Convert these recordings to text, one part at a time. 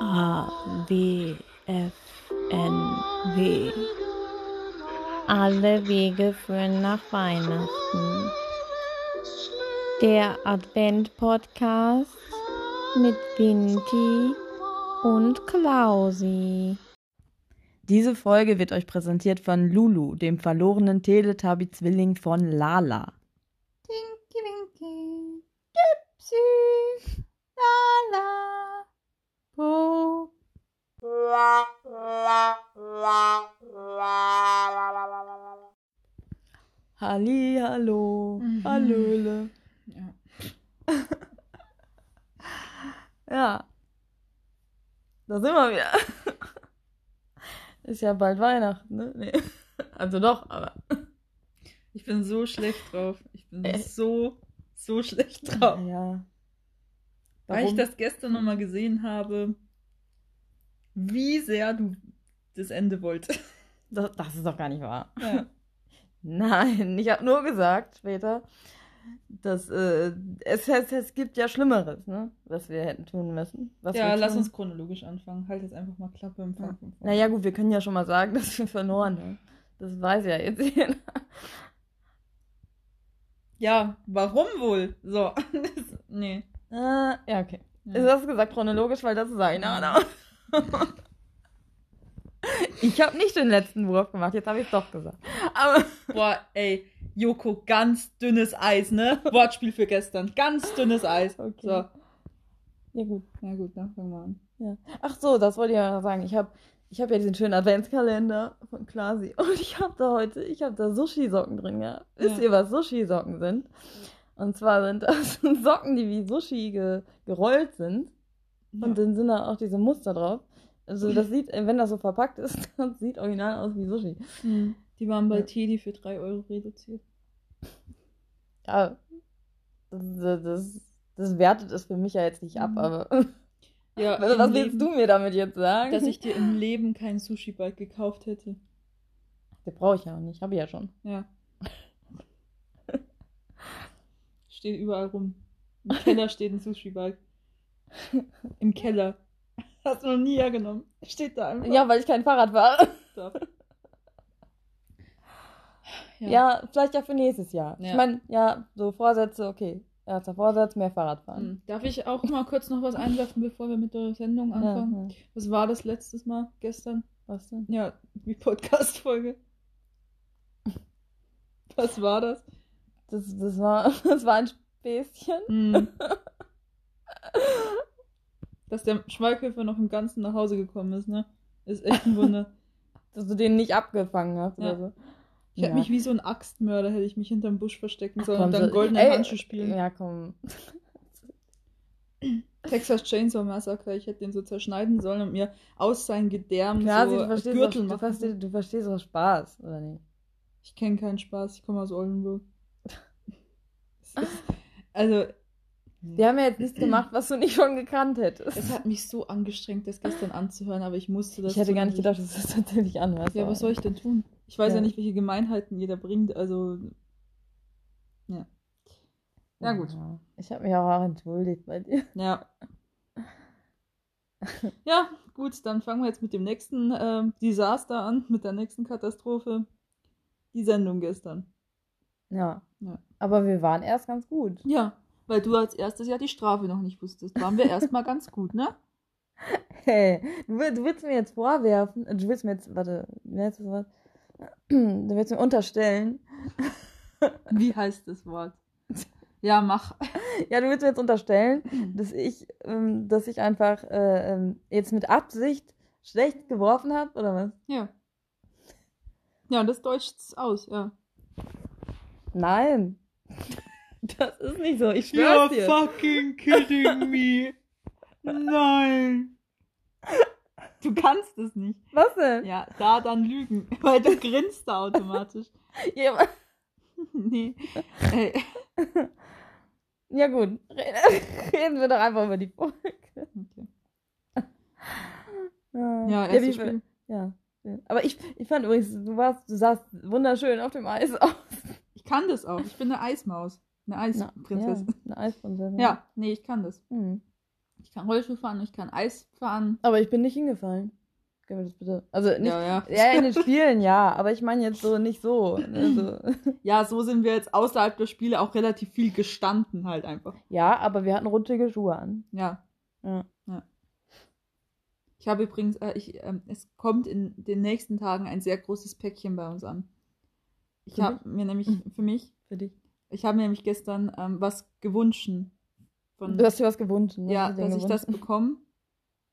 A, W, F, N, W. Alle Wege führen nach Weihnachten. Der Advent-Podcast mit Vinti und Klausi. Diese Folge wird euch präsentiert von Lulu, dem verlorenen Teletubby-Zwilling von Lala. Sind wir wieder. Ist ja bald Weihnachten, ne? Nee. Also doch, aber. Ich bin so schlecht drauf. Ich bin Äh. so, so schlecht drauf. Ja. Weil ich das gestern nochmal gesehen habe, wie sehr du das Ende wolltest. Das, das ist doch gar nicht wahr. Ja. Nein, ich habe nur gesagt später, dass äh, es, es, es gibt ja Schlimmeres, ne? Was wir hätten tun müssen. Was ja, lass uns chronologisch anfangen. Halt jetzt einfach mal Klappe im Fang. vorne. Naja, gut, wir können ja schon mal sagen, dass wir verloren haben. Das weiß ja jetzt jeder. Ja, warum wohl? So. Das, nee. Äh, ja, okay. Ja. Ist das gesagt chronologisch, weil das ist eine Ahnung. Ich habe nicht den letzten Wurf gemacht, jetzt habe ich es doch gesagt. Aber Boah, ey, Joko, ganz dünnes Eis, ne? Wortspiel für gestern. Ganz dünnes Eis. Okay. So. ja gut. Na gut, dann fangen wir an. Ja. Ach so, das wollte ich ja noch sagen. Ich habe ich hab ja diesen schönen Adventskalender von Klasi und ich habe da heute, ich habe da Sushi-Socken drin gehabt. Wisst Ja. ihr, was Sushi-Socken sind? Und zwar sind das Socken, die wie Sushi ge gerollt sind. Und dann sind da auch diese Muster drauf. Also das sieht, wenn das so verpackt ist, das sieht original aus wie Sushi. Hm. Die waren bei Ja. Teddy für 3 Euro reduziert. Ja, das, das, das wertet es für mich ja jetzt nicht ab, Mhm. aber Ja, was im willst Leben- du mir damit jetzt sagen? Dass ich dir im Leben kein Sushi-Bike gekauft hätte. Den brauche ich ja auch nicht, habe ich ja schon. Ja. steht überall rum. Im Keller steht ein Sushi-Bike. Im Keller. Hast du noch nie hergenommen. Steht da einfach. Ja, weil ich kein Fahrrad fahre. Da. Ja, vielleicht ja für nächstes Jahr. Ich Ja. meine, ja, so Vorsätze, okay. Erster Vorsatz, mehr Fahrrad fahren. Hm. Darf ich auch mal kurz noch was einwerfen, bevor wir mit der Sendung Ja, anfangen? ja. Was war das letztes Mal? Gestern? Was denn? Ja, die Podcast-Folge. Was war das? Das, das, war, das war ein Späßchen. Hm. Dass der Schweighöfer noch im Ganzen nach Hause gekommen ist, ne? Ist echt ein Wunder. Dass du den nicht abgefangen hast Ja. oder so. Ich hätte Ja. mich wie so ein Axtmörder, hätte ich mich hinterm Busch verstecken sollen Komm, und dann so- goldene ey, Handschuhe spielen. Ja, komm. Texas Chainsaw Massacre, ich hätte den so zerschneiden sollen und mir aus seinen Gedärmen Klar, so du, verstehst Gürtel du, machen. verstehst, du verstehst doch Spaß, oder nicht? Ich kenne keinen Spaß, ich komme aus Oldenburg. Also, Wir haben ja jetzt nichts gemacht, was du nicht schon gekannt hättest. es hat mich so angestrengt, das gestern anzuhören, aber ich musste das. Ich hätte gar nicht gedacht, dass du das tatsächlich anhörst. Ja, was soll ich denn tun? Ich weiß ja, Ja. nicht, welche Gemeinheiten jeder bringt, also. Ja. Ja, gut. Ich habe mich auch entschuldigt bei dir. Ja. Ja, gut, dann fangen wir jetzt mit dem nächsten ähm, Desaster an, mit der nächsten Katastrophe. Die Sendung gestern. Ja. Ja. Aber wir waren erst ganz gut. Ja, weil du als erstes ja die Strafe noch nicht wusstest. Waren wir erstmal ganz gut, ne? Hey, du, du willst mir jetzt vorwerfen, äh, du willst mir jetzt, warte, das Wort? Du willst mir unterstellen, Wie heißt das Wort? Ja, mach. ja, du willst mir jetzt unterstellen, dass ich, ähm, dass ich einfach äh, ähm, jetzt mit Absicht schlecht geworfen habe, oder was? Ja. Ja, das deutscht's aus, ja. Nein. Das ist nicht so, ich schwör's dir. fucking kidding me. Nein. Du kannst es nicht. Was denn? Ja, da dann lügen, weil du grinst da automatisch. Ja, nee. Ey. ja gut, Re- reden wir doch einfach über die Folge. Okay. Ja, Ja, wie, erstes Spiel. ja. ja. Aber ich, ich fand übrigens, du warst, du sahst wunderschön auf dem Eis aus. Ich kann das auch. Ich bin eine Eismaus. Eine Eisprinzessin. Ja, eine Eisprinzessin. Ja, nee, ich kann das. Hm. Ich kann Rollschuh fahren, ich kann Eis fahren. Aber ich bin nicht hingefallen. Können wir das bitte? Also nicht. Ja, ja. Ja, in den Spielen ja, aber ich meine jetzt so nicht so. Also, Ja, so sind wir jetzt außerhalb der Spiele auch relativ viel gestanden halt einfach. ja, aber wir hatten rutschige Schuhe an. Ja. Ja. Ich habe übrigens, äh, ich, ähm, es kommt in den nächsten Tagen ein sehr großes Päckchen bei uns an. Ich habe mir nämlich, für mich, Für dich. Ich habe mir nämlich gestern ähm, was gewünscht. Von, Du hast dir was gewünscht. ne? ja, dass ich das bekomme.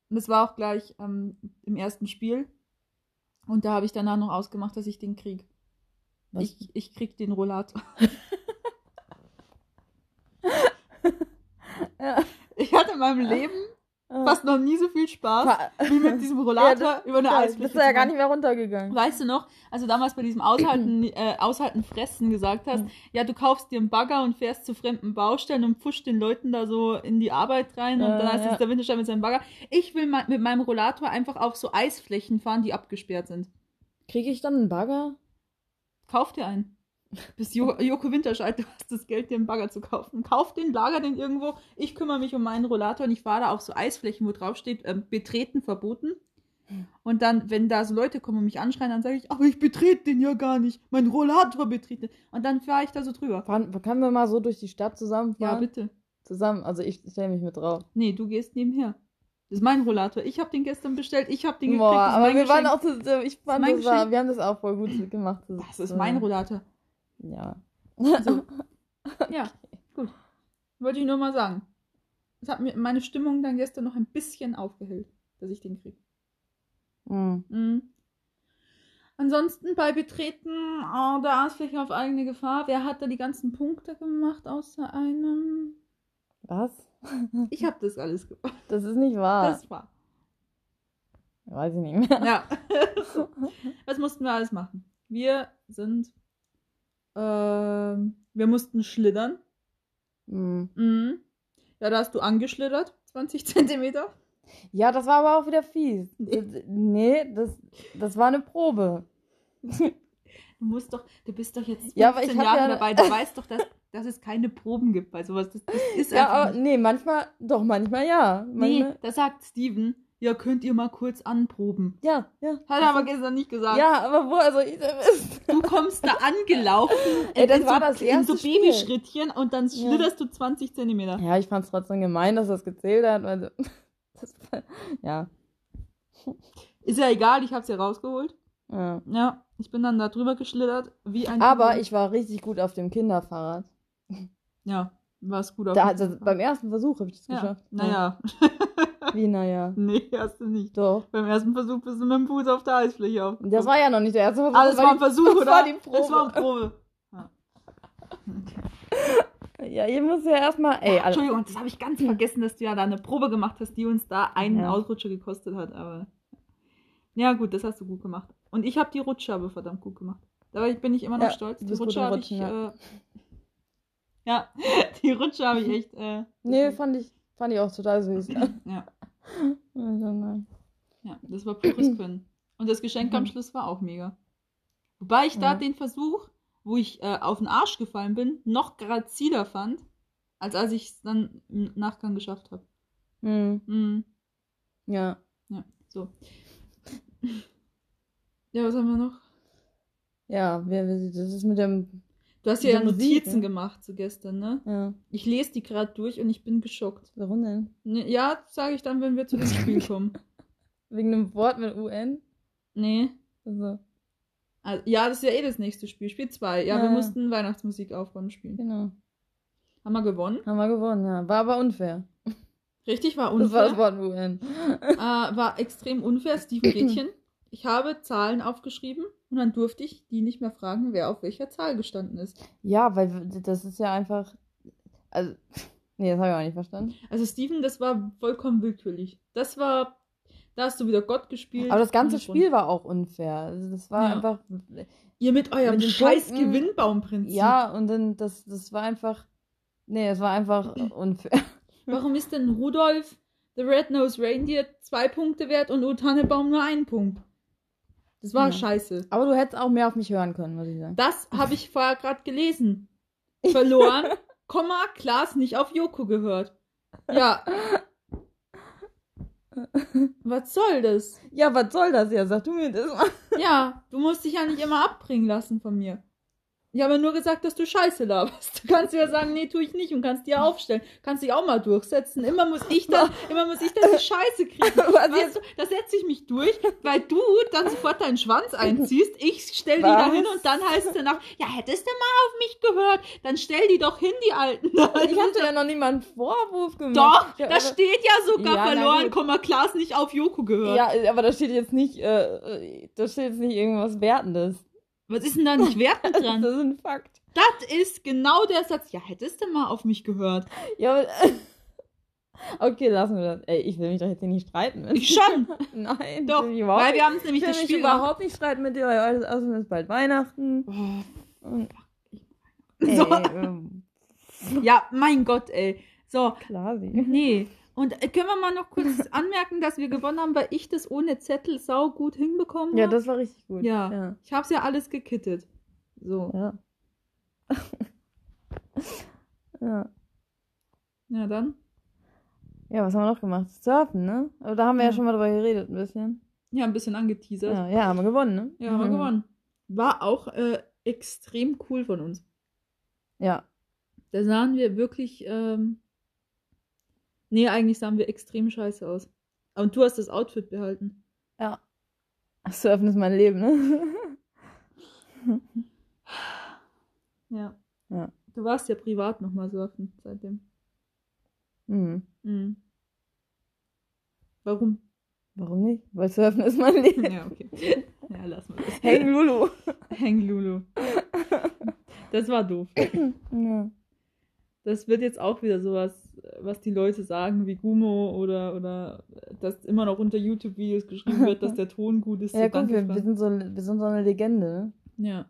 Und das war auch gleich ähm, im ersten Spiel. Und da habe ich danach noch ausgemacht, dass ich den krieg. Was? Ich, ich krieg den Rollator. Ja. Ich hatte in meinem Leben. Fast noch nie so viel Spaß wie mit diesem Rollator Ja, das- über eine Ja, Eisfläche. bist du ja gar nicht mehr runtergegangen. Weißt du noch, als du damals bei diesem Aushalten, äh, Aushalten Fressen gesagt hast, Mhm. ja, du kaufst dir einen Bagger und fährst zu fremden Baustellen und pfuscht den Leuten da so in die Arbeit rein und Äh, dann heißt ja. es der Winterstein mit seinem Bagger. Ich will ma- mit meinem Rollator einfach auf so Eisflächen fahren, die abgesperrt sind. Kriege ich dann einen Bagger? Kauf dir einen. Bis jo Joko Winterscheid, du hast das Geld, dir einen Bagger zu kaufen. Kauf den, lager den irgendwo. Ich kümmere mich um meinen Rollator und ich fahre da auf so Eisflächen, wo drauf steht, ähm, betreten verboten. Und dann, wenn da so Leute kommen und mich anschreien, dann sage ich, aber ich betrete den ja gar nicht. Mein Rollator betreten. Und dann fahre ich da so drüber. Fahren, können wir mal so durch die Stadt zusammenfahren? Ja, bitte. Zusammen, also ich stelle mich mit drauf. Nee, du gehst nebenher. Das ist mein Rollator. Ich habe den gestern bestellt. Ich habe den gekriegt. Boah, das ist aber wir waren Geschenk. auch, zu, ich fand, mein das war, wir haben das auch voll gut gemacht. Das ist mein Rollator. Ja. So. Ja, gut. Wollte ich nur mal sagen. Das hat mir meine Stimmung dann gestern noch ein bisschen aufgehellt, dass ich den kriege. Hm. Mhm. Ansonsten bei Betreten äh, der Eisfläche auf eigene Gefahr. Wer hat da die ganzen Punkte gemacht außer einem? Was? Ich habe das alles gemacht. Das ist nicht wahr. Das war. Weiß ich nicht mehr. Ja. Was mussten wir alles machen? Wir sind. Ähm, wir mussten schlittern. Hm. Mhm. Ja, da hast du angeschlittert. 20 Zentimeter. Ja, das war aber auch wieder fies. D- Nee, das, das war eine Probe. Du musst doch, du bist doch jetzt 15 Ja, aber ich hab Jahre ja- dabei. Du weißt doch, dass, dass es keine Proben gibt bei sowas. Das, das ist Ja, aber nee, manchmal, doch, manchmal ja. Nee, Manchmal, da sagt Steven, ja, könnt ihr mal kurz anproben. Ja, ja. Hat er aber gestern nicht gesagt. Ja, aber wo, also ich Du kommst da angelaufen Ey, das in, war so, das in so erste. Babyschrittchen und dann Ja. schlitterst du 20 Zentimeter. Ja, ich fand es trotzdem gemein, dass das gezählt hat. Weil, das, ja. Ist ja egal, ich hab's ja rausgeholt. ja. Ja, ich bin dann da drüber geschlittert, wie ein... Aber ich war richtig gut auf dem Kinderfahrrad. Ja, war's gut auf Da, jeden also, beim ersten Versuch habe ich das ja. geschafft. Naja, Ja. Wie, naja. nee, hast du nicht. Doch. Beim ersten Versuch bist du mit dem Fuß auf der Eisfläche aufgekommen. Das war ja noch nicht der erste Versuch. Das war ein Versuch, das oder? war die Probe. Das war eine Probe. Ja, ihr müsst ja erstmal. Ey, also, Entschuldigung, das habe ich ganz vergessen, dass du ja da eine Probe gemacht hast, die uns da einen Ja. Ausrutscher gekostet hat. Aber ja, gut, das hast du gut gemacht. Und ich habe die Rutsche aber verdammt gut gemacht. Da bin ich immer noch Ja, stolz. Die Rutsche habe ich. Ja. Äh, ja, die Rutsche habe ich echt. Äh, nee, fand ich, fand ich auch total süß. ja, Also, nein. ja, das war pures Können. Und das Geschenk am Mhm. Schluss war auch mega. Wobei ich da Ja. den Versuch, wo ich äh, auf den Arsch gefallen bin, noch graziler fand, als als ich es dann im Nachgang geschafft habe. Hm, Mhm. ja. Ja, so. Ja, was haben wir noch? Ja, das ist mit dem. Du hast ja Notizen ne? gemacht zu gestern, ne? Ja. Ich lese die gerade durch und ich bin geschockt. Warum denn? Ne, ja, sage ich dann, wenn wir zu dem Spiel kommen. Wegen einem Wort mit UN? Nee. Also, Also, ja, das ist ja eh das nächste Spiel. Spiel 2. Ja, Ja, wir mussten Weihnachtsmusik aufräumen spielen. genau. Haben wir gewonnen? Haben wir gewonnen, ja. War aber unfair. Richtig, war Das war unfair. das Wort UN. äh, war extrem unfair. Steven Gretchen. Ich habe Zahlen aufgeschrieben und dann durfte ich die nicht mehr fragen, wer auf welcher Zahl gestanden ist. Ja, weil das ist ja einfach. Also. Nee, das habe ich auch nicht verstanden. Also Steven, das war vollkommen willkürlich. Das war, da hast du wieder Gott gespielt. Aber das ganze. Spiel war auch unfair. Also das war Ja. einfach. Ihr mit eurem mit scheiß Punkten- Gewinnbaumprinzip. Ja, und dann, das, das war einfach. Nee, es war einfach unfair. Warum ist denn Rudolf, the Red-Nosed Reindeer, zwei Punkte wert und O Tannebaum nur ein Punkt? Das war Ja. scheiße. Aber du hättest auch mehr auf mich hören können, muss ich sagen. Das habe ich vorher gerade gelesen. Verloren, Komma, Klaas nicht auf Joko gehört. Ja, Was soll das? Ja, was soll das ja? Sag du mir das mal. Ja, du musst dich ja nicht immer abbringen lassen von mir. Ich habe ja nur gesagt, dass du Scheiße laberst. Du kannst ja sagen, nee, tue ich nicht und kannst dir aufstellen. Kannst dich auch mal durchsetzen. Immer muss ich dann, immer muss ich dann die Scheiße kriegen. Weißt du, da setze ich mich durch, weil du dann sofort deinen Schwanz einziehst. Ich stell die da hin und dann heißt es danach, ja, hättest du mal auf mich gehört, dann stell die doch hin, die Alten. Ich hatte ja noch nie mal einen Vorwurf gemacht. Doch, da steht ja sogar Ja, verloren. Komma, Klaas nicht auf Joko gehört. Ja, aber da steht jetzt nicht, äh, da steht jetzt nicht irgendwas Wertendes. Was ist denn da nicht wertend Das dran? ist ein Fakt. Das ist genau der Satz. Ja, hättest du mal auf mich gehört. Ja, aber, okay, lassen wir das. Ey, ich will mich doch jetzt hier nicht streiten mit Ich schon. Nein, Doch, ich weil nicht. wir haben es Ich nämlich will das mich Spiel überhaupt nicht streiten mit dir, weil alles außerdem ist bald Weihnachten. Oh, Und, ey, So. ähm, ja, mein Gott, ey. So, klar, sie. nee. Und äh, können wir mal noch kurz anmerken, dass wir gewonnen haben, weil ich das ohne Zettel sau gut hinbekommen Ja, habe? das war richtig gut. Ja. Ja. Ich hab's ja alles gekittet. So. Ja. ja. Ja, dann. Ja, was haben wir noch gemacht? Surfen, ne? Aber da haben wir ja, Ja. schon mal drüber geredet, ein bisschen. Ja, ein bisschen angeteasert. Ja, ja haben wir gewonnen, ne? Ja, haben wir gewonnen. War auch äh, extrem cool von uns. Ja. Da sahen wir wirklich, ähm, nee, eigentlich sahen wir extrem scheiße aus. Und du hast das Outfit behalten. Ja. Surfen ist mein Leben, ne? Ja. Ja. Du warst ja privat nochmal surfen seitdem. Hm. Mhm. Warum? Warum nicht? Weil Surfen ist mein Leben. Ja, okay. Ja, lass mal das. Hängen Lulu. Hängen Lulu. Das war doof. Ja. Das wird jetzt auch wieder sowas, was die Leute sagen, wie Gumo oder, oder dass immer noch unter YouTube-Videos geschrieben wird, dass der Ton gut ist. Ja, so guck, wir, wir, sind so, wir sind so eine Legende. ne? Ja.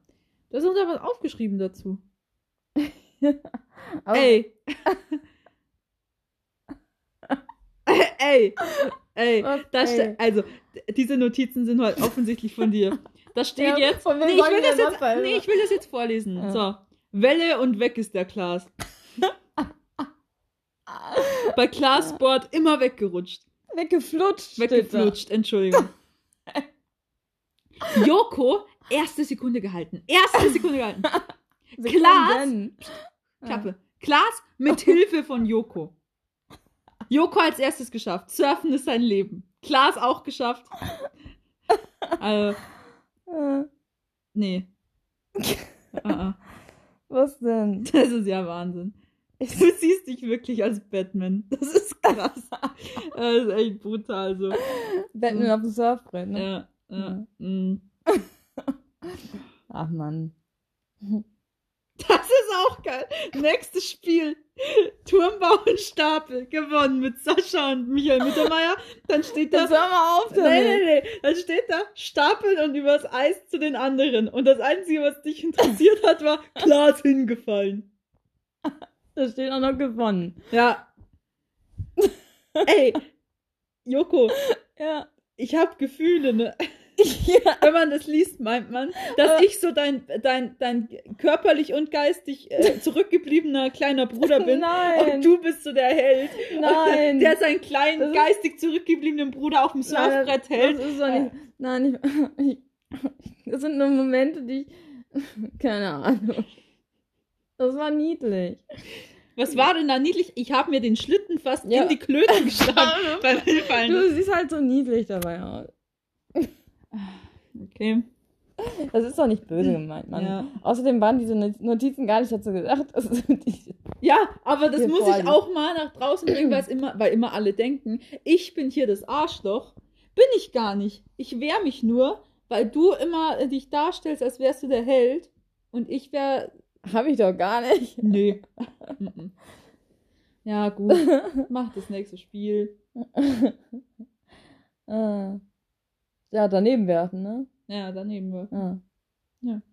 Da ist uns aber was aufgeschrieben dazu. Ey. ey. Ey. Was? Da ste- Ey. also, diese Notizen sind halt offensichtlich von dir. Da steht Ja, jetzt. Nee ich, das jetzt, das nee, ich will das jetzt vorlesen. Ja. So. Welle und weg ist der Klaas. Bei Klaas Sport immer weggerutscht. Weggeflutscht. Weggeflutscht, Entschuldigung. Joko, erste Sekunde gehalten. Erste Sekunde gehalten. Sekunden. Klappe. Klaas mit Hilfe von Joko. Joko als erstes geschafft. Surfen ist sein Leben. Klaas auch geschafft. Also, nee. Ah. Was denn? Das ist ja Wahnsinn. Du siehst dich wirklich als Batman. Das ist krass. Das ist echt brutal so. Batman auf dem Surfbrett, ne? Ja, ja. Mm. Ach Mann. Das ist auch geil. Nächstes Spiel. Turmbau und Stapel. Gewonnen mit Sascha und Michael Mittermeier. Dann steht da. Jetzt hör mal auf damit. Nee, nee, nee. Dann steht da Stapeln und übers Eis zu den anderen. Und das Einzige, was dich interessiert hat, war Klaas hingefallen. Da steht auch noch gewonnen. Ja. Ey, Joko, Ja. ich hab Gefühle, ne? ja. Wenn man das liest, meint man, dass ich so dein, dein, dein körperlich und geistig äh, zurückgebliebener kleiner Bruder bin. Nein. Und du bist so der Held. Nein. Der seinen kleinen, geistig zurückgebliebenen Bruder auf dem Surfbrett hält. das ist doch nicht. Nein, ich, ich, das sind nur Momente, die ich. Keine Ahnung. Das war niedlich. Was war denn da niedlich? Ich habe mir den Schlitten fast Ja. in die Klöten geschlagen beim Hinfallen. Du siehst halt so niedlich dabei aus. Okay. Das ist doch nicht böse gemeint, Mann. Ja. Außerdem waren diese Notizen gar nicht dazu gedacht. Ja, aber das muss ich auch mal nach draußen bringen, immer, weil immer alle denken, ich bin hier das Arschloch. Bin ich gar nicht. Ich wehr mich nur, weil du immer dich darstellst, als wärst du der Held. Und ich wär. Habe ich doch gar nicht. Nee. Ja, gut. Mach das nächste Spiel. Ah. Ja, daneben werfen, ne? Ja, daneben wir. Ja. Ja. Ein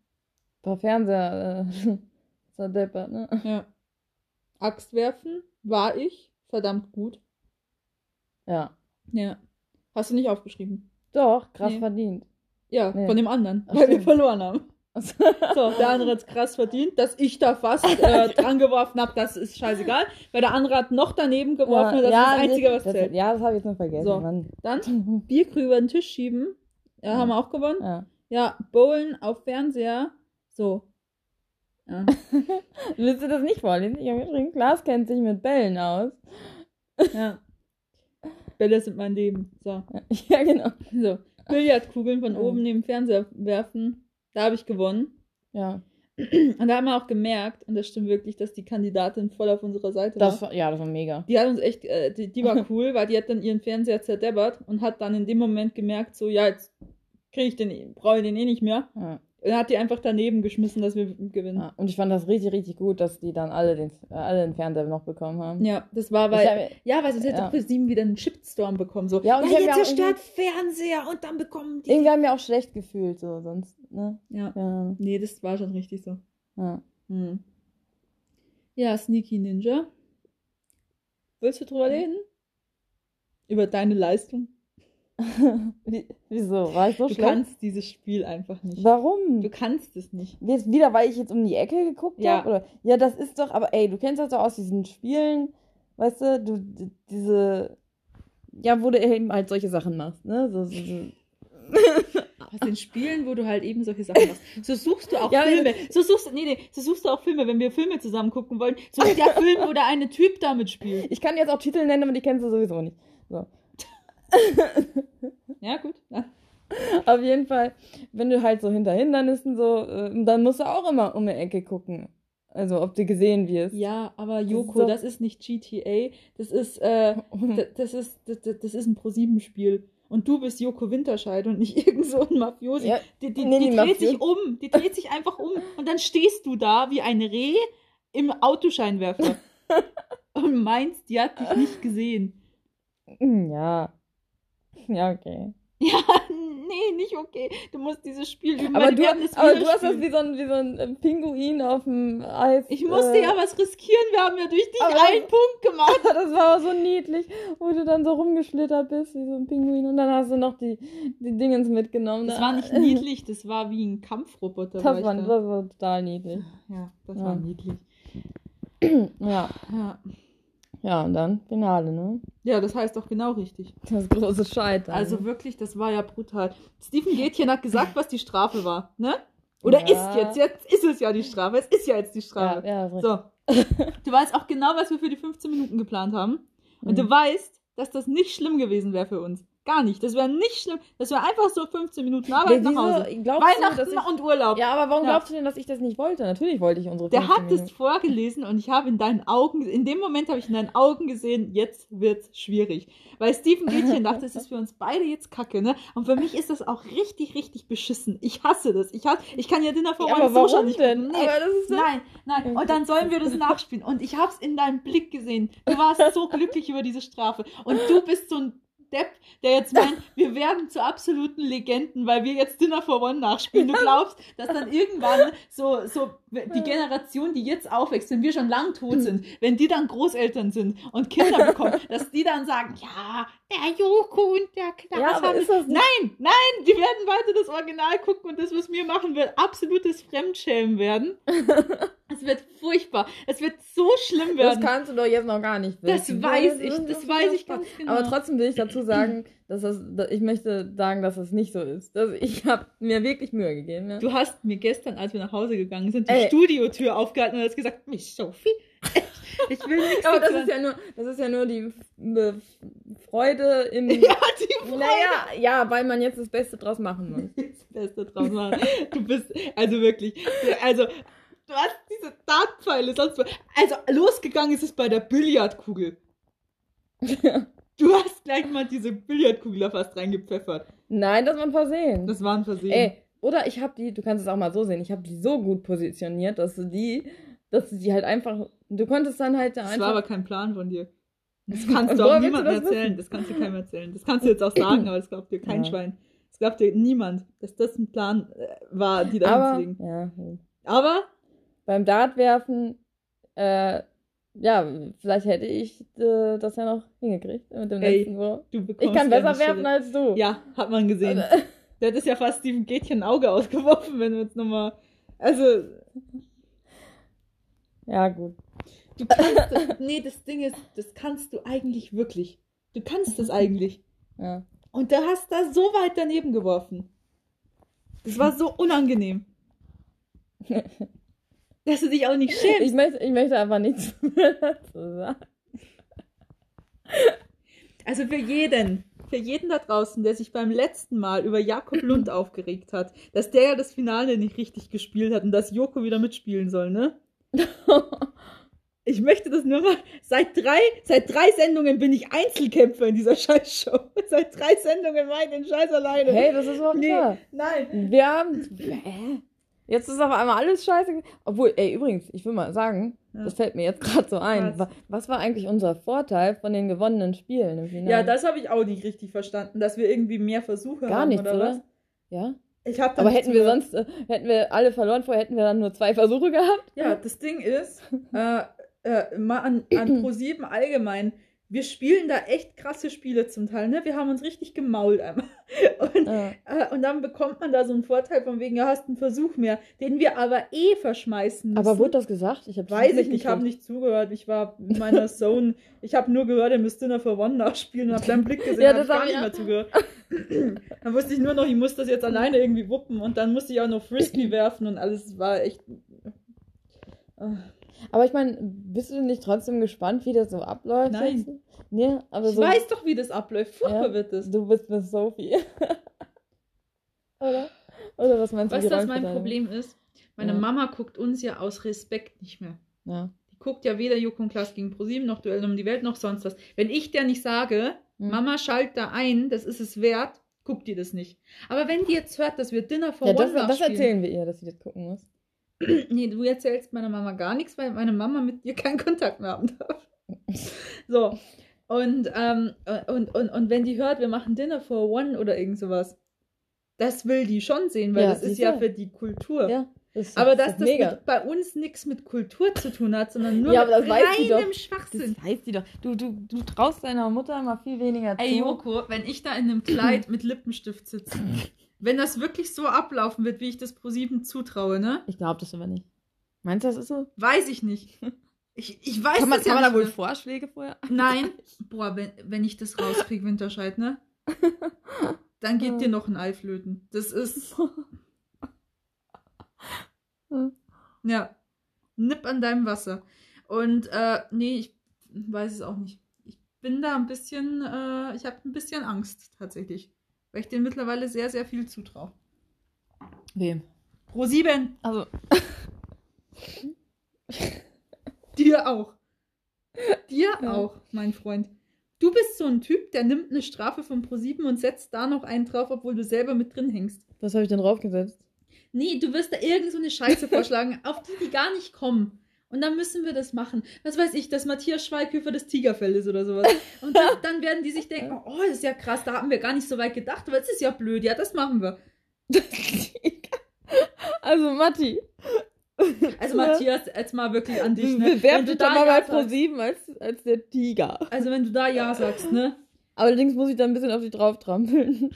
paar Fernseher äh, zerdeppert, ne? Ja. Axt werfen war ich verdammt gut. Ja. Ja. Hast du nicht aufgeschrieben? Doch, krass Nee. verdient. Ja, Nee. von dem anderen, Ach, weil wir stimmt. verloren haben. So, der andere hat krass verdient, dass ich da fast äh, dran geworfen habe, das ist scheißegal. Weil der andere hat noch daneben geworfen und das ist das Einzige, was das, zählt. Ja, das habe ich jetzt noch vergessen. So. Mann. Dann Bierkrug über den Tisch schieben. Ja, haben wir auch gewonnen. Ja. Ja, Bowlen auf Fernseher. So. Ja. Willst du das nicht vorlesen? Ich habe geschrieben, Klaas kennt sich mit Bällen aus. ja. Bälle sind mein Leben. So. Ja, genau. So. Billardkugeln von Ja. oben neben Fernseher werfen. Da habe ich gewonnen. Ja. Und da haben wir auch gemerkt, und das stimmt wirklich, dass die Kandidatin voll auf unserer Seite Das war. war, ja, das war mega. Die hat uns echt, äh, die, die war cool, weil die hat dann ihren Fernseher zerdeppert und hat dann in dem Moment gemerkt, so, ja, jetzt kriege ich den, brauche ich den eh nicht mehr. Ja. Und hat die einfach daneben geschmissen, dass wir gewinnen. Ja. Und ich fand das richtig, richtig gut, dass die dann alle den, alle den Fernseher noch bekommen haben. Ja, das war, weil, hab- ja, weil sonst hätte ja. ProSieben wieder einen Shitstorm bekommen, so, Ja, und ja auch zerstört Fernseher und dann bekommen die... Irgendwie haben wir auch schlecht gefühlt, so sonst, ne? Ja, Ja. nee, das war schon richtig so. ja. Hm. Ja, Sneaky Ninja. Willst du drüber reden? Über deine Leistung? Wie, wieso? War ich so Du schlecht? kannst dieses Spiel einfach nicht. Warum? Du kannst es nicht. Jetzt wieder, weil ich jetzt um die Ecke geguckt Ja. habe? Ja, das ist doch, aber ey, du kennst das doch aus diesen Spielen, weißt du, du, diese, ja, wo du eben halt solche Sachen machst, ne? So, so, so. Aus den Spielen, wo du halt eben solche Sachen machst. So suchst du auch Ja, Filme. So suchst, nee, nee, so suchst du auch Filme, wenn wir Filme zusammen gucken wollen. So ist der Film, wo der eine Typ damit spielt. Ich kann jetzt auch Titel nennen, aber die kennst du sowieso nicht. So. Ja, gut. Ja. Auf jeden Fall, wenn du halt so hinter Hindernissen so, äh, dann musst du auch immer um die Ecke gucken. Also, ob du gesehen wirst. Ja, aber ist Joko, doch- das ist nicht GTA. Das ist, äh, das ist, das, das ist ein Pro-7-Spiel. Und du bist Joko Winterscheid und nicht irgend so ein Mafiosi. Ja, Die, die, Nee, die die dreht sich um. Die dreht sich einfach um. Und dann stehst du da wie ein Reh im Autoscheinwerfer. und meinst, die hat dich nicht gesehen. ja. Ja, okay. Ja, nee, nicht okay. Du musst dieses Spiel üben. Aber, du, aber du hast das wie so ein, wie so ein äh, Pinguin auf dem Eis. Ich musste äh, ja was riskieren. Wir haben ja durch dich einen Punkt gemacht. Das war aber so niedlich, wo du dann so rumgeschlittert bist, wie so ein Pinguin. Und dann hast du noch die, die Dingens mitgenommen. Das war nicht niedlich, das war wie ein Kampfroboter. Das war ich das da. war total niedlich. Ja, das Ja. war niedlich. Ja. Ja. Ja, und dann Finale, ne? ja, das heißt doch genau richtig. Das große Scheitern. Also wirklich, das war ja brutal. Stephen Gätchen hat gesagt, was die Strafe war, ne? Oder Ja. ist jetzt, jetzt ist es ja die Strafe. Es ist ja jetzt die ja, Strafe. ja, ist So. Du weißt auch genau, was wir für die 15 Minuten geplant haben. Und Mhm. du weißt, dass das nicht schlimm gewesen wäre für uns. Gar nicht. Das wäre nicht schlimm. Das wäre einfach so 15 Minuten Arbeit Ja, nach Hause. Weihnachten ich... und Urlaub. Ja, aber warum Ja. glaubst du denn, dass ich das nicht wollte? Natürlich wollte ich unsere Der 15 hat es Minuten. vorgelesen und ich habe in deinen Augen, in dem Moment habe ich in deinen Augen gesehen, jetzt wird's schwierig. Weil Stephen Gätchen dachte, es ist für uns beide jetzt kacke, ne? Und für mich ist das auch richtig, richtig beschissen. Ich hasse das. Ich, hasse, ich kann ja Dinner for Ja, One so schon nicht denn? Nee, das doch- nein, nein. Und dann sollen wir das nachspielen. Und ich hab's in deinem Blick gesehen. Du warst so glücklich über diese Strafe. Und du bist so ein Depp, der jetzt meint, wir werden zu absoluten Legenden, weil wir jetzt Dinner for One nachspielen. Du glaubst, dass dann irgendwann so, so die Generation, die jetzt aufwächst, wenn wir schon lang tot sind, wenn die dann Großeltern sind und Kinder bekommen, dass die dann sagen, ja, der Joko und der Klaas Ja, das. Nein, nein, die werden weiter das Original gucken und das, was wir machen, wird absolutes Fremdschämen werden. es wird furchtbar. Es wird so schlimm Das werden. kannst du doch jetzt noch gar nicht Das wissen. weiß ich, das weiß ich ganz genau. Aber trotzdem will ich dazu sagen, dass das, ich möchte sagen, dass das nicht so ist. Dass ich habe mir wirklich Mühe gegeben. Ja? Du hast mir gestern, als wir nach Hause gegangen sind, die. Studiotür aufgehalten und hast gesagt, Miss Sophie, ich will nichts Aber das ist ja nur, das ist ja nur die Freude im. Ja, die Freude. Naja, ja, weil man jetzt das Beste draus machen muss. das Beste draus machen. Du bist, also wirklich, also, du hast diese Dartpfeile, sonst. Also, losgegangen ist es bei der Billardkugel. Du hast gleich mal diese Billardkugel da fast reingepfeffert. Nein, das war ein Versehen. Das war ein Versehen. Ey, oder ich habe die, du kannst es auch mal so sehen, ich habe die so gut positioniert, dass du die, dass du die halt einfach, du konntest dann halt da das einfach. war aber kein Plan von dir. Das kannst du auch niemandem das erzählen. Das kannst du keinem erzählen. Das kannst du jetzt auch sagen, aber das glaubt dir kein Ja. Schwein. Das glaubt dir niemand, dass das ein Plan äh, war, die da hinzulegen. ja, hm. Aber beim Dartwerfen, äh, ja, vielleicht hätte ich äh, das ja noch hingekriegt mit dem Ey, letzten Wurf. Ich kann besser werfen als du. Ja, hat man gesehen. Also, Der hat es ja fast Steven Gätchen ein Auge ausgeworfen, wenn wir jetzt nochmal Also, Ja, gut. du kannst das, nee, das Ding ist, das kannst du eigentlich wirklich. Du kannst das eigentlich. Ja. Und du hast da so weit daneben geworfen. Das war so unangenehm. Dass du dich auch nicht Ich schämst. möchte, ich möchte einfach nichts mehr dazu sagen. Also für jeden, für jeden da draußen, der sich beim letzten Mal über Jakob Lund aufgeregt hat, dass der ja das Finale nicht richtig gespielt hat und dass Joko wieder mitspielen soll, ne? Ich möchte das nur mal. Seit drei, seit drei Sendungen bin ich Einzelkämpfer in dieser Scheißshow. Seit drei Sendungen war ich den Scheiß alleine. Hey, das ist nicht nee, wahr. nein. Wir haben. Hä? Jetzt ist auf einmal alles scheiße. Obwohl, ey, übrigens, ich will mal sagen, Ja. das fällt mir jetzt gerade so ein. Was? Was? war eigentlich unser Vorteil von den gewonnenen Spielen im Finale? Ja, das habe ich auch nicht richtig verstanden, dass wir irgendwie mehr Versuche Gar haben nichts, oder, oder? was? Ja. Ich habe Aber hätten wir sonst, äh, hätten wir alle verloren vorher, hätten wir dann nur zwei Versuche gehabt? Ja, das Ding ist, äh, äh, mal an, an Pro7 allgemein, wir spielen da echt krasse Spiele zum Teil, ne? Wir haben uns richtig gemault einmal. Und, Ja. äh, und dann bekommt man da so einen Vorteil von wegen, ja, hast einen Versuch mehr, den wir aber eh verschmeißen müssen. Aber wurde das gesagt? Ich hab's Weiß ich nicht ich habe nicht zugehört. Ich war in meiner Zone. Ich habe nur gehört, ihr müsst Dinner for One nachspielen und habe deinen Blick gesehen Ja, und hab das gar nicht ich mehr zugehört. dann wusste ich nur noch, ich muss das jetzt alleine irgendwie wuppen und dann musste ich auch noch Frisbee werfen und alles war echt. Ah. Aber ich meine, bist du nicht trotzdem gespannt, wie das so abläuft? Nein. Nee, aber Ich so. weiß doch, wie das abläuft. Furchtbar Ja. wird das. Du bist mit Sophie. Oder? Oder was meinst du? Weißt du, was mein Rollenverteilung? Problem ist? Meine Ja. Mama guckt uns ja aus Respekt nicht mehr. Ja. Die guckt ja weder Joko und Klaas gegen ProSieben noch Duell um die Welt noch sonst was. Wenn ich der nicht sage, Hm. Mama schalt da ein, das ist es wert, guckt die das nicht. Aber wenn die jetzt hört, dass wir Dinner for Ja, One das, das nachspielen, erzählen wir ihr, dass sie das gucken muss. Nee, du erzählst meiner Mama gar nichts, weil meine Mama mit dir keinen Kontakt mehr haben darf. So. Und, ähm, und, und, und wenn die hört, wir machen Dinner for One oder irgend sowas, das will die schon sehen, weil Ja, das ist ja für die Kultur. Ja. Das Aber dass das mit, bei uns nichts mit Kultur zu tun hat, sondern nur Ja, mit die reinem. Schwachsinn. Das weiß sie doch. Du, du, du traust deiner Mutter mal viel weniger zu. Ey, Joko, wenn ich da in einem Kleid mit Lippenstift sitze, wenn das wirklich so ablaufen wird, wie ich das ProSieben zutraue, ne? Ich glaube das aber nicht. Meinst du, das ist so? Weiß ich nicht. Ich, ich weiß Kann man, das ja kann man da wohl mehr. Vorschläge vorher? Nein. Boah, wenn, wenn ich das rauskriege, Winterscheid, ne? Dann geht dir noch ein Ei flöten. Das ist. Ja. Nipp an deinem Wasser. Und, äh, nee, ich weiß es auch nicht. Ich bin da ein bisschen, äh, ich habe ein bisschen Angst, tatsächlich. Weil ich denen mittlerweile sehr, sehr viel zutraue. Wem? Pro 7, Also, dir auch. Dir Ja. auch, mein Freund. Du bist so ein Typ, der nimmt eine Strafe von Pro7 und setzt da noch einen drauf, obwohl du selber mit drin hängst. was habe ich denn draufgesetzt? Nee, du wirst da irgend so eine Scheiße vorschlagen, auf die die gar nicht kommen. Und dann müssen wir das machen. Was weiß ich, dass Matthias Schweighöfer das Tigerfell ist oder sowas. Und dann, dann werden die sich denken, oh, das ist ja krass, da haben wir gar nicht so weit gedacht, aber es ist ja blöd, ja, das machen wir. also, Matti. Also Matthias, jetzt mal wirklich an dich, ne? Bewerb dich da doch mal Ja bei sagst. Pro7 als, als der Tiger. Also wenn du da Ja sagst, ne? Allerdings muss ich da ein bisschen auf dich drauf trampeln.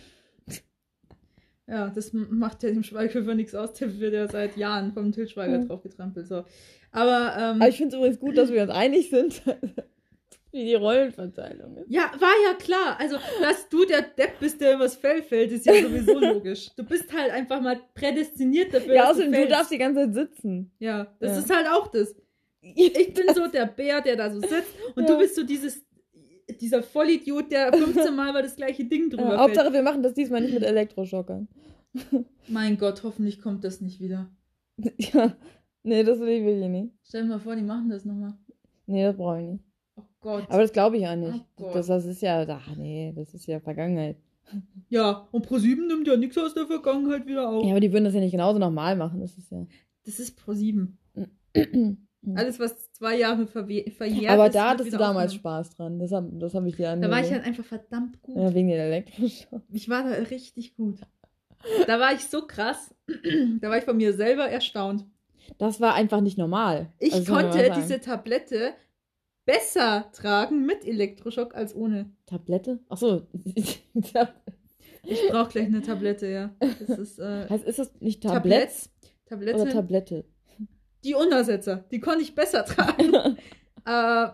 Ja, das macht ja dem Schweighöfer nichts aus, der wird ja seit Jahren vom Til Schweiger Ja. drauf getrampelt. So. Aber, ähm, Aber ich finde es übrigens gut, dass wir uns einig sind, wie die Rollenverteilung ist. Ja, war ja klar. Also, dass du der Depp bist, der übers Fell fällt, ist ja sowieso logisch. Du bist halt einfach mal prädestiniert dafür. Ja, dass außerdem, du fällst. darfst die ganze Zeit sitzen. Ja, das Ja. ist halt auch das. Ich bin so der Bär, der da so sitzt und Ja. du bist so dieses, dieser Vollidiot, der 15 Mal über das gleiche Ding drüber Ja, fällt. Hauptsache, wir machen das diesmal nicht mit Elektroschockern. Mein Gott, hoffentlich kommt das nicht wieder. ja. Nee, das will ich wirklich nicht. Stell dir mal vor, die machen das nochmal. Nee, das brauche ich nicht. Oh Gott. Aber das glaube ich auch nicht. Oh das, das ist ja, ach nee, das ist ja Vergangenheit. ja, und ProSieben nimmt ja nichts aus der Vergangenheit wieder auf. Ja, aber die würden das ja nicht genauso normal machen. Das ist ja. Das ist ProSieben. Alles, was zwei Jahre verjährt aber ist, da wird hattest du damals aufgenommen. Spaß dran. Das habe das hab ich dir Da war ich halt einfach verdammt gut. Ja, wegen den Elektroschock. Ich war da richtig gut. Da war ich so krass. Da war ich von mir selber erstaunt. Das war einfach nicht normal. Ich Also, das konnte diese Tablette besser tragen mit Elektroschock als ohne. Tablette? Achso. Ich brauche gleich eine Tablette, ja. Das ist äh, heißt, ist das nicht Tablett? Tabletts. Tablette. Oder Tablette. die Untersetzer, die konnte ich besser tragen. äh,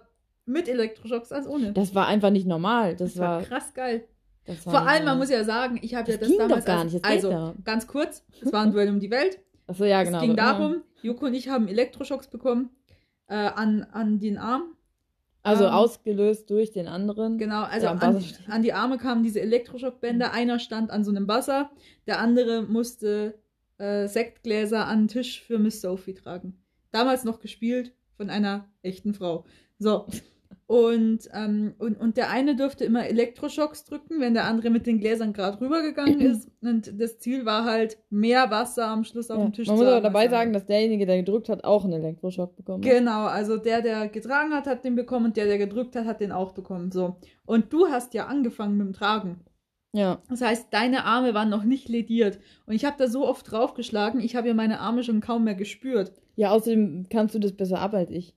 mit Elektroschocks als ohne. Das war einfach nicht normal. Das, Das war war, krass geil. das war Vor allem, man muss ja sagen, ich habe ja Das das ging doch damals gar als, nicht, geht also darum. ganz kurz, es war ein Duell um die Welt. Achso, ja, genau. es ging darum, Joko und ich haben Elektroschocks bekommen äh, an, an den Arm. Also ähm, ausgelöst durch den anderen. Genau, also an, an die Arme kamen diese Elektroschockbänder. Einer stand an so einem Buzzer, der andere musste äh, Sektgläser an den Tisch für Miss Sophie tragen. Damals noch gespielt von einer echten Frau. So. Und, ähm, und, und der eine durfte immer Elektroschocks drücken, wenn der andere mit den Gläsern gerade rübergegangen ist. Und das Ziel war halt, mehr Wasser am Schluss auf Ja. dem Tisch Man zu muss aber haben. dabei sagen, dass derjenige, der gedrückt hat, auch einen Elektroschock bekommen hat. Genau, also der, der getragen hat, hat den bekommen und der, der gedrückt hat, hat den auch bekommen. So. Und du hast ja angefangen mit dem Tragen. Ja. Das heißt, deine Arme waren noch nicht lediert. Und ich habe da so oft draufgeschlagen, ich habe ja meine Arme schon kaum mehr gespürt. Ja, außerdem kannst du das besser ab als ich.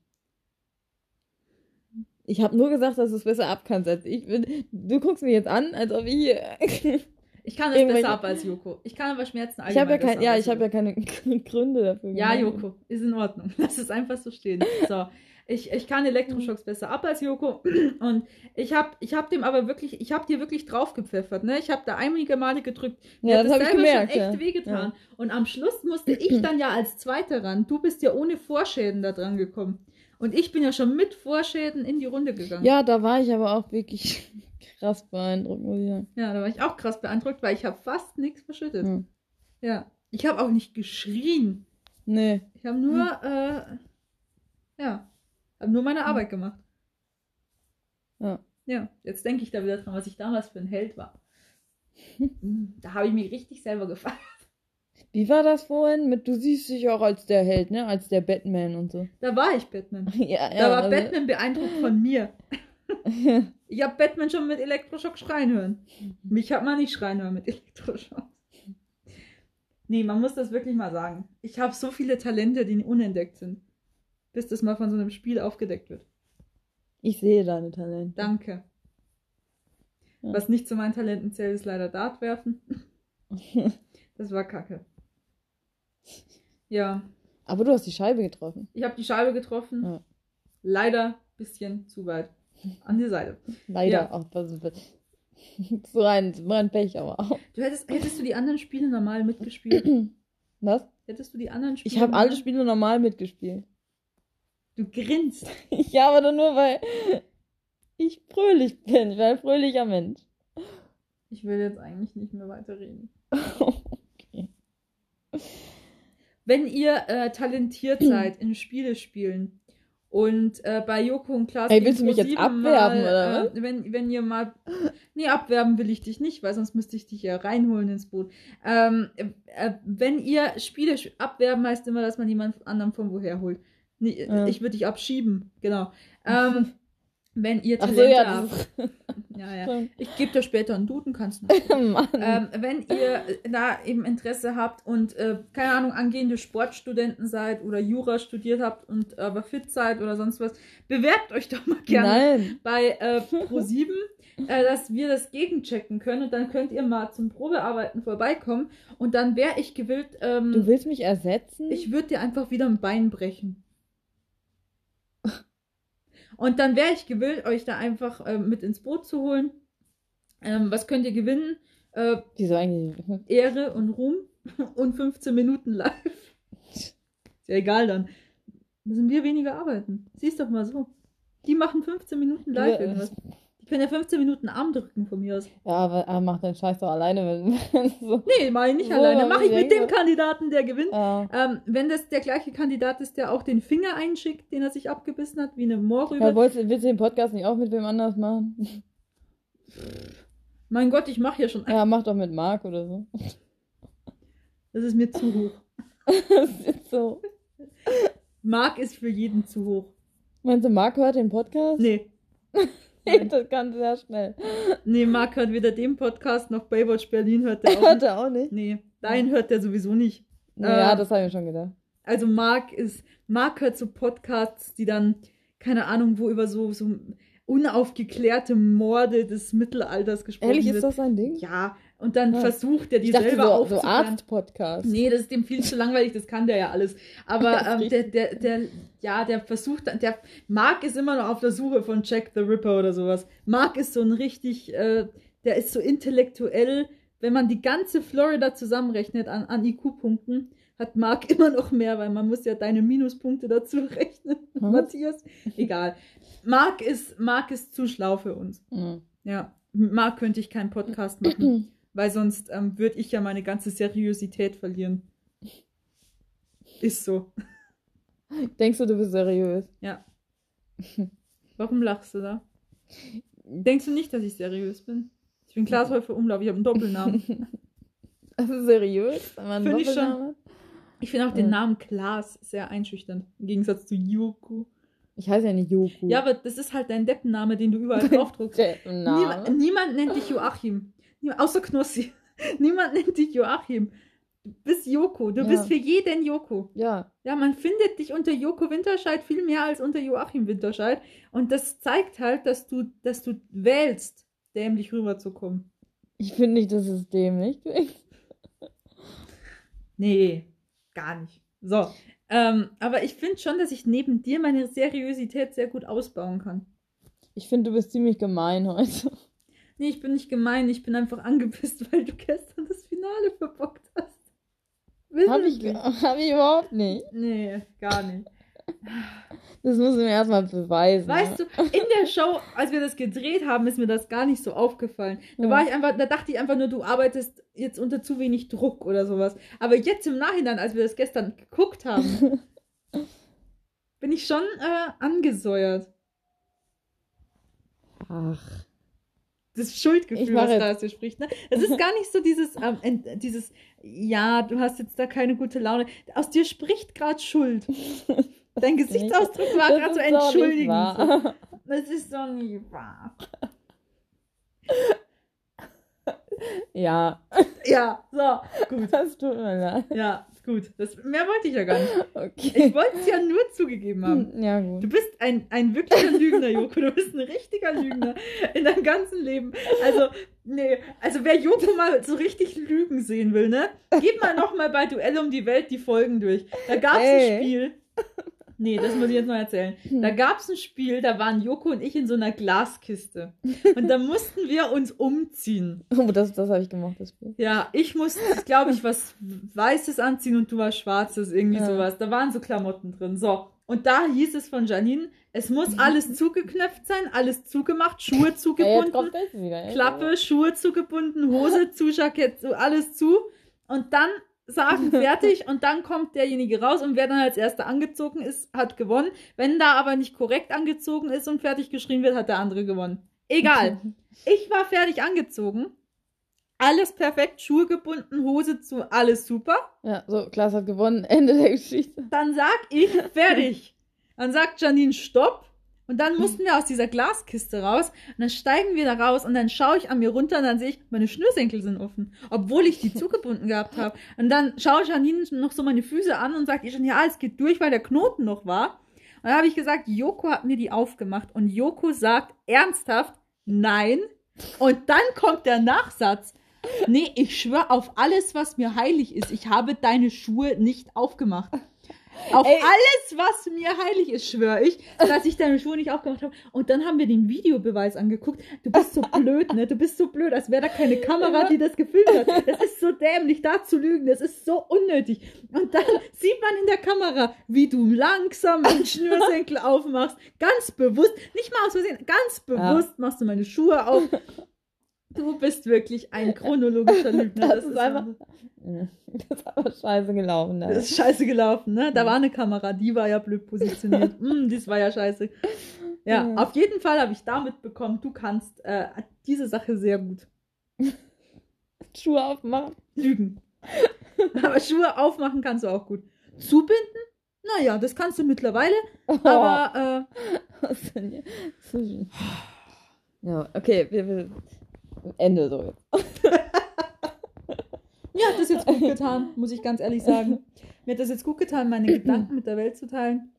Ich habe nur gesagt, dass du es besser ab kannst als ich. Bin, du guckst mich jetzt an, als ob ich. Ich kann es besser ab als Joko. Ich kann aber Schmerzen ich habe ja, allgemein kein, ja, ich hab ja keine Gründe dafür. Ja, genannt. Joko, ist in Ordnung. Lass es einfach so stehen. So. Ich, ich kann Elektroschocks besser ab als Joko. Und ich habe ich hab dem aber wirklich, ich habe dir wirklich draufgepfeffert. Ne? Ich habe da einige Male gedrückt. Mir Ja, hat das habe ich gemerkt. schon echt ja. wehgetan. Und am Schluss musste ich dann ja als Zweiter ran. Du bist ja ohne Vorschäden da dran gekommen. Und ich bin ja schon mit Vorschäden in die Runde gegangen. Ja, da war ich aber auch wirklich krass beeindruckt, muss ich sagen. Ja, da war ich auch krass beeindruckt, weil ich habe fast nichts verschüttet. Hm. Ja. Ich habe auch nicht geschrien. Nee. Ich habe nur, äh, ja, habe nur meine Arbeit gemacht. Ja. Ja, jetzt denke ich da wieder dran, was ich damals für ein Held war. Hm, Da habe ich mich richtig selber gefeiert. Wie war das vorhin mit, du siehst dich auch als der Held, ne? Als der Batman und so. Da war ich Batman. ja, Da ja. war also- Batman beeindruckt von mir. Ich habe Batman schon mit Elektroschock schreien hören. Mich hat man nicht schreien hören mit Elektroschock. Nee, man muss das wirklich mal sagen. Ich habe so viele Talente, die unentdeckt sind. Bis das mal von so einem Spiel aufgedeckt wird. ich sehe deine Talente. Danke. Ja. Was nicht zu meinen Talenten zählt, ist leider Dart werfen. Das war kacke. Ja, Aber du hast die Scheibe getroffen. ich habe die Scheibe getroffen. Ja. Leider ein bisschen zu weit an die Seite. Leider Ja. auch. Das ist so ein, so ein Pech, aber auch. Du hättest, hättest du die anderen Spiele normal mitgespielt? Was? Hättest du die anderen Spiele? Ich habe alle Spiele normal mitgespielt. Du grinst. Ja, aber doch nur, weil ich fröhlich bin. Ich bin ein fröhlicher Mensch. Ich will jetzt eigentlich nicht mehr weiterreden. okay. Wenn ihr äh, talentiert seid in Spiele spielen und äh, bei Joko und Klaas. Ey, willst du mich jetzt abwerben, mal, oder Äh, wenn, wenn ihr mal. Nee, abwerben will ich dich nicht, weil sonst müsste ich dich ja reinholen ins Boot. Ähm, äh, wenn ihr Spiele. Abwerben heißt immer, dass man jemand anderen von woher holt. Nee, Ja. Ich würde dich abschieben, genau. Ähm, wenn ihr Talente so, ja. habt. Das Ja, ja. ist... Ich gebe dir später einen Duden, kannst du. Ähm, wenn ihr da eben Interesse habt und, äh, keine Ahnung, angehende Sportstudenten seid oder Jura studiert habt und äh, aber fit seid oder sonst was, bewerbt euch doch mal gerne Nein. bei äh, Pro7, äh, dass wir das gegenchecken können und dann könnt ihr mal zum Probearbeiten vorbeikommen und dann wäre ich gewillt, ähm, Du willst mich ersetzen? ich würde dir einfach wieder ein Bein brechen. Und dann wäre ich gewillt, euch da einfach ähm, mit ins Boot zu holen. Ähm, was könnt ihr gewinnen? Äh, Wieso eigentlich? Ehre und Ruhm und 15 Minuten live. Ist ja egal dann. Müssen wir weniger arbeiten. Siehst doch mal so. Die machen 15 Minuten live irgendwas. Können ja 15 Minuten Arm drücken von mir aus. Ja, aber er macht den Scheiß doch alleine, wenn, so. Nee, mach ich nicht So, alleine. Mach ich mit dem Kandidaten, der gewinnt. Ja. Ähm, wenn das der gleiche Kandidat ist, der auch den Finger einschickt, den er sich abgebissen hat, wie eine Moorrübe. Ja, willst, willst du den Podcast nicht auch mit wem anders machen? mein Gott, ich mache ja schon. Ja, mach doch mit Marc oder so. Das ist mir zu hoch. Das ist so. Mark ist für jeden zu hoch. Meinst du, Marc hört den Podcast? Nee. das kann sehr schnell. Nee, Mark hört weder den Podcast noch Baywatch Berlin hört der auch Hört nicht. er auch nicht? Nee, deinen hört der sowieso nicht. Ja, Äh, das habe ich mir schon gedacht. Also Mark ist, Mark hört so Podcasts, die dann, keine Ahnung, wo über so, so unaufgeklärte Morde des Mittelalters gesprochen Ehrlich, wird. ist das ein Ding? Ja, und dann Ja. versucht er die ich dachte selber so, so. Arzt-Podcast. Nee, das ist dem viel zu langweilig, das kann der ja alles. Aber ähm, der, der, der, ja, der versucht, dann- der Mark ist immer noch auf der Suche von Jack the Ripper oder sowas. Mark ist so ein richtig, äh, der ist so intellektuell, wenn man die ganze Florida zusammenrechnet an, an IQ-Punkten, hat Mark immer noch mehr, weil man muss ja deine Minuspunkte dazu rechnen, Hm? Matthias. Egal. Mark ist, Mark ist zu schlau für uns. Mhm. Ja, Mark könnte ich keinen Podcast machen, weil sonst ähm, würde ich ja meine ganze Seriosität verlieren. Ist so. Denkst du, du bist seriös? Ja. Warum lachst du da? Denkst du nicht, dass ich seriös bin? Ich bin Klaas Häufer Umlauf, ich habe einen Doppelnamen. Also seriös? Finde ich schon. Ich finde auch den. Namen Klaas sehr einschüchternd. Im Gegensatz zu Joko. Ich heiße ja nicht Joku. Ja, aber das ist halt dein Deppenname, den du überall draufdruckst. Name. Niemand, niemand nennt dich Joachim. Außer Knossi. Niemand nennt dich Joachim. Du bist Joko. Du Ja. bist für jeden Joko. Ja. Ja, man findet dich unter Joko Winterscheid viel mehr als unter Joachim Winterscheid. Und das zeigt halt, dass du, dass du wählst, dämlich rüberzukommen. Ich finde nicht, dass es dämlich klingt. Nee, gar nicht. So. Ähm, aber ich finde schon, dass ich neben dir meine Seriosität sehr gut ausbauen kann. Ich finde, du bist ziemlich gemein heute. Nee, ich bin nicht gemein, ich bin einfach angepisst, weil du gestern das Finale verbockt hast. Hab ich, hab ich überhaupt nicht. Nee, gar nicht. Das musst du mir erstmal beweisen. Weißt du, in der Show, als wir das gedreht haben, ist mir das gar nicht so aufgefallen. Da war ich einfach, da dachte ich einfach nur, du arbeitest jetzt unter zu wenig Druck oder sowas. Aber jetzt im Nachhinein, als wir das gestern geguckt haben, bin ich schon äh, angesäuert. Ach. Das Schuldgefühl, was da aus dir spricht. Ne? Es ist gar nicht so dieses, ähm, dieses, ja, du hast jetzt da keine gute Laune. Aus dir spricht gerade Schuld. Dein Gesichtsausdruck war gerade so entschuldigend. Das ist doch nicht wahr. Ja, Ja, so, gut. das tut mir leid. Ja, gut. Das, mehr wollte ich ja gar nicht. Okay. Ich wollte es ja nur zugegeben haben. Ja, Du gut. bist ein, ein wirklicher Lügner, Joko. Du bist ein richtiger Lügner in deinem ganzen Leben. Also, nee, also wer Joko mal so richtig lügen sehen will, ne? Gib mal nochmal bei Duell um die Welt die Folgen durch. Da gab es ein Spiel. Nee, das muss ich jetzt noch erzählen. Da gab es ein Spiel, da waren Joko und ich in so einer Glaskiste. Und da mussten wir uns umziehen. Oh, das, das habe ich gemacht, das Spiel. Ja, ich musste, glaube ich, was Weißes anziehen und du was Schwarzes, irgendwie Ja. sowas. Da waren so Klamotten drin. So. Und da hieß es von Janine, es muss alles zugeknöpft sein, alles zugemacht, Schuhe Ja, zugebunden, das wieder. Klappe, Schuhe zugebunden, Hose zu, Jackett alles zu. Und dann sagen fertig und dann kommt derjenige raus und wer dann als erster angezogen ist, hat gewonnen. Wenn da aber nicht korrekt angezogen ist und fertig geschrien wird, hat der andere gewonnen. Egal. Ich war fertig angezogen. Alles perfekt, Schuhe gebunden, Hose zu, alles super. Ja, so, Klaas hat gewonnen. Ende der Geschichte. Dann sag ich fertig. Dann sagt Janine Stopp. Und dann mussten wir aus dieser Glaskiste raus. Und dann steigen wir da raus und dann schaue ich an mir runter und dann sehe ich, meine Schnürsenkel sind offen. Obwohl ich die zugebunden gehabt habe. Und dann schaue Janine noch so meine Füße an und sagt ihr schon, ja, es geht durch, weil der Knoten noch war. Und dann habe ich gesagt, Joko hat mir die aufgemacht. Und Joko sagt ernsthaft, nein. Und dann kommt der Nachsatz. Nee, ich schwöre auf alles, was mir heilig ist. Ich habe deine Schuhe nicht aufgemacht. Auf Ey. alles, was mir heilig ist, schwöre ich, dass ich deine Schuhe nicht aufgemacht habe. Und dann haben wir den Videobeweis angeguckt. Du bist so blöd, ne? Du bist so blöd, als wäre da keine Kamera, die das gefilmt hat. Das ist so dämlich, da zu lügen. Das ist so unnötig. Und dann sieht man in der Kamera, wie du langsam den Schnürsenkel aufmachst. Ganz bewusst, nicht mal aus Versehen, ganz bewusst machst du meine Schuhe auf. Du bist wirklich ein chronologischer Lügner. Das ist einfach- Das ist aber scheiße gelaufen. Ne? Das ist scheiße gelaufen, ne? Da war eine Kamera, die war ja blöd positioniert. mm, das war ja scheiße. Ja, Ja. auf jeden Fall habe ich damit bekommen, du kannst äh, diese Sache sehr gut Schuhe aufmachen. lügen. Aber Schuhe aufmachen kannst du auch gut. Zubinden? Naja, das kannst du mittlerweile, Oh. aber Was denn hier? So- Ja, okay, wir, wir Ende so jetzt. mir hat das jetzt gut getan, muss ich ganz ehrlich sagen. Mir hat das jetzt gut getan, meine Gedanken mit der Welt zu teilen.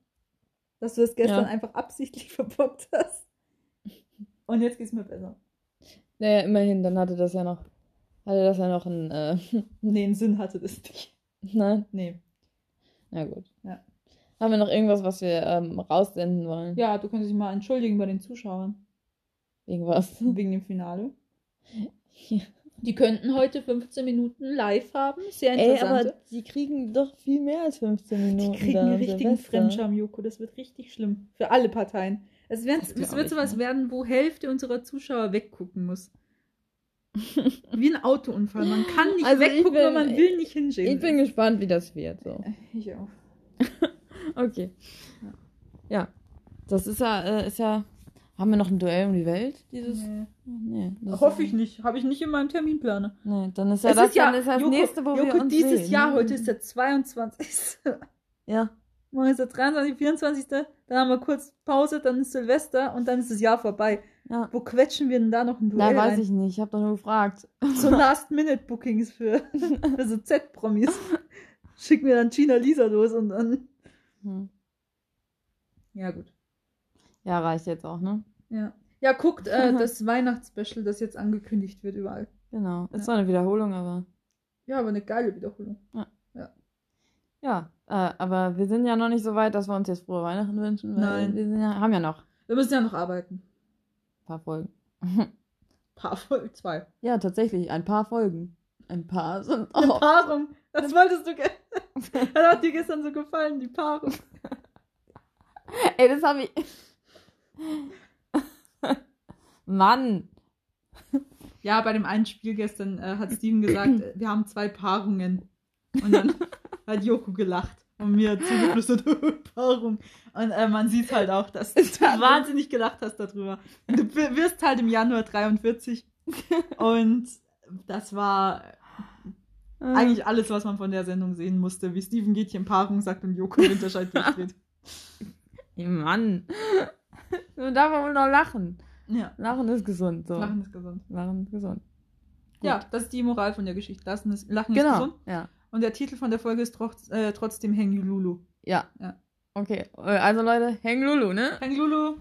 Dass du das gestern Ja. einfach absichtlich verbockt hast. Und jetzt geht's mir besser. Naja, immerhin, dann hatte das ja noch, hatte das ja noch ein, äh, Nee, einen Sinn hatte das nicht. nein, Nee. na gut. Ja. Haben wir noch irgendwas, was wir ähm, raussenden wollen? Ja, du könntest dich mal entschuldigen bei den Zuschauern. Irgendwas. Wegen dem Finale. Ja. Die könnten heute 15 Minuten live haben. Sehr Ey, interessant. aber die kriegen doch viel mehr als 15 Minuten. Die kriegen einen richtigen. Fremdscham, Joko. Das wird richtig schlimm. Für alle Parteien. Es, es wird sowas werden, wo Hälfte unserer Zuschauer weggucken muss. Wie ein Autounfall. Man kann nicht Also weggucken, bin- man will nicht hinschauen. Ich bin gespannt, wie das wird. So. Ich auch. Okay. Ja. Das ist ja, äh, ist ja. Haben wir noch ein Duell um die Welt? Dieses. Nee. Nee. Hoffe ich nicht. Habe ich nicht in meinem Terminplaner. Nee, dann ist ja Es das, ist ja, dann ist das Joko, nächste, wo Joko, wir uns dieses sehen. Jahr, heute ist der 22. Ja. Morgen ist der 23., 24. Dann haben wir kurz Pause, dann ist Silvester und dann ist das Jahr vorbei. Ja. Wo quetschen wir denn da noch ein Duell Na, weiß ich nicht. Ich habe doch nur gefragt. So Last-Minute-Bookings für, für so Z-Promis. Schick mir dann Gina Lisa los und dann. Hm. Ja, gut. Ja, reicht jetzt auch, ne? Ja. Ja, guckt äh, das Weihnachtsspecial, das jetzt angekündigt wird überall. Genau. Ist Ja. zwar eine Wiederholung, aber. Ja, aber eine geile Wiederholung. Ja, äh, aber wir sind ja noch nicht so weit, dass wir uns jetzt frohe Weihnachten wünschen. Nein. Wir sind ja, haben ja noch ein Wir müssen ja noch arbeiten. paar Folgen. Paar Folgen, zwei. Ja, tatsächlich, ein paar Folgen. Ein paar sind Eine auch. Paarung. Das wolltest du. Das hat dir gestern so gefallen, die Paarung. Ey, das habe ich. Mann! Ja, bei dem einen Spiel gestern äh, hat Steven gesagt, wir haben zwei Paarungen. Und dann hat Joko gelacht und mir zugeflüstert, Paarung. Und äh, man sieht halt auch, dass du wahnsinnig gelacht hast darüber. Du wirst halt im Januar 43. Und das war eigentlich alles, was man von der Sendung sehen musste. Wie Steven Gätchen Paarung sagt und Joko Winterscheid durchdreht. Mann! Man darf wohl noch lachen. Ja, Lachen ist gesund. So. Lachen ist gesund. Lachen ist gesund. Ja, das ist die Moral von der Geschichte. Lachen ist, Lachen ist Genau. gesund. Ja. Und der Titel von der Folge ist trotz, äh, trotzdem Hang Lulu. Ja. Ja. Okay. Also Leute, Hang Lulu, ne? Hang Lulu.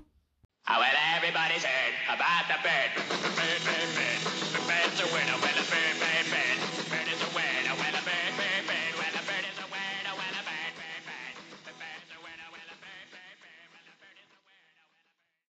Oh, well, everybody's heard about the bird.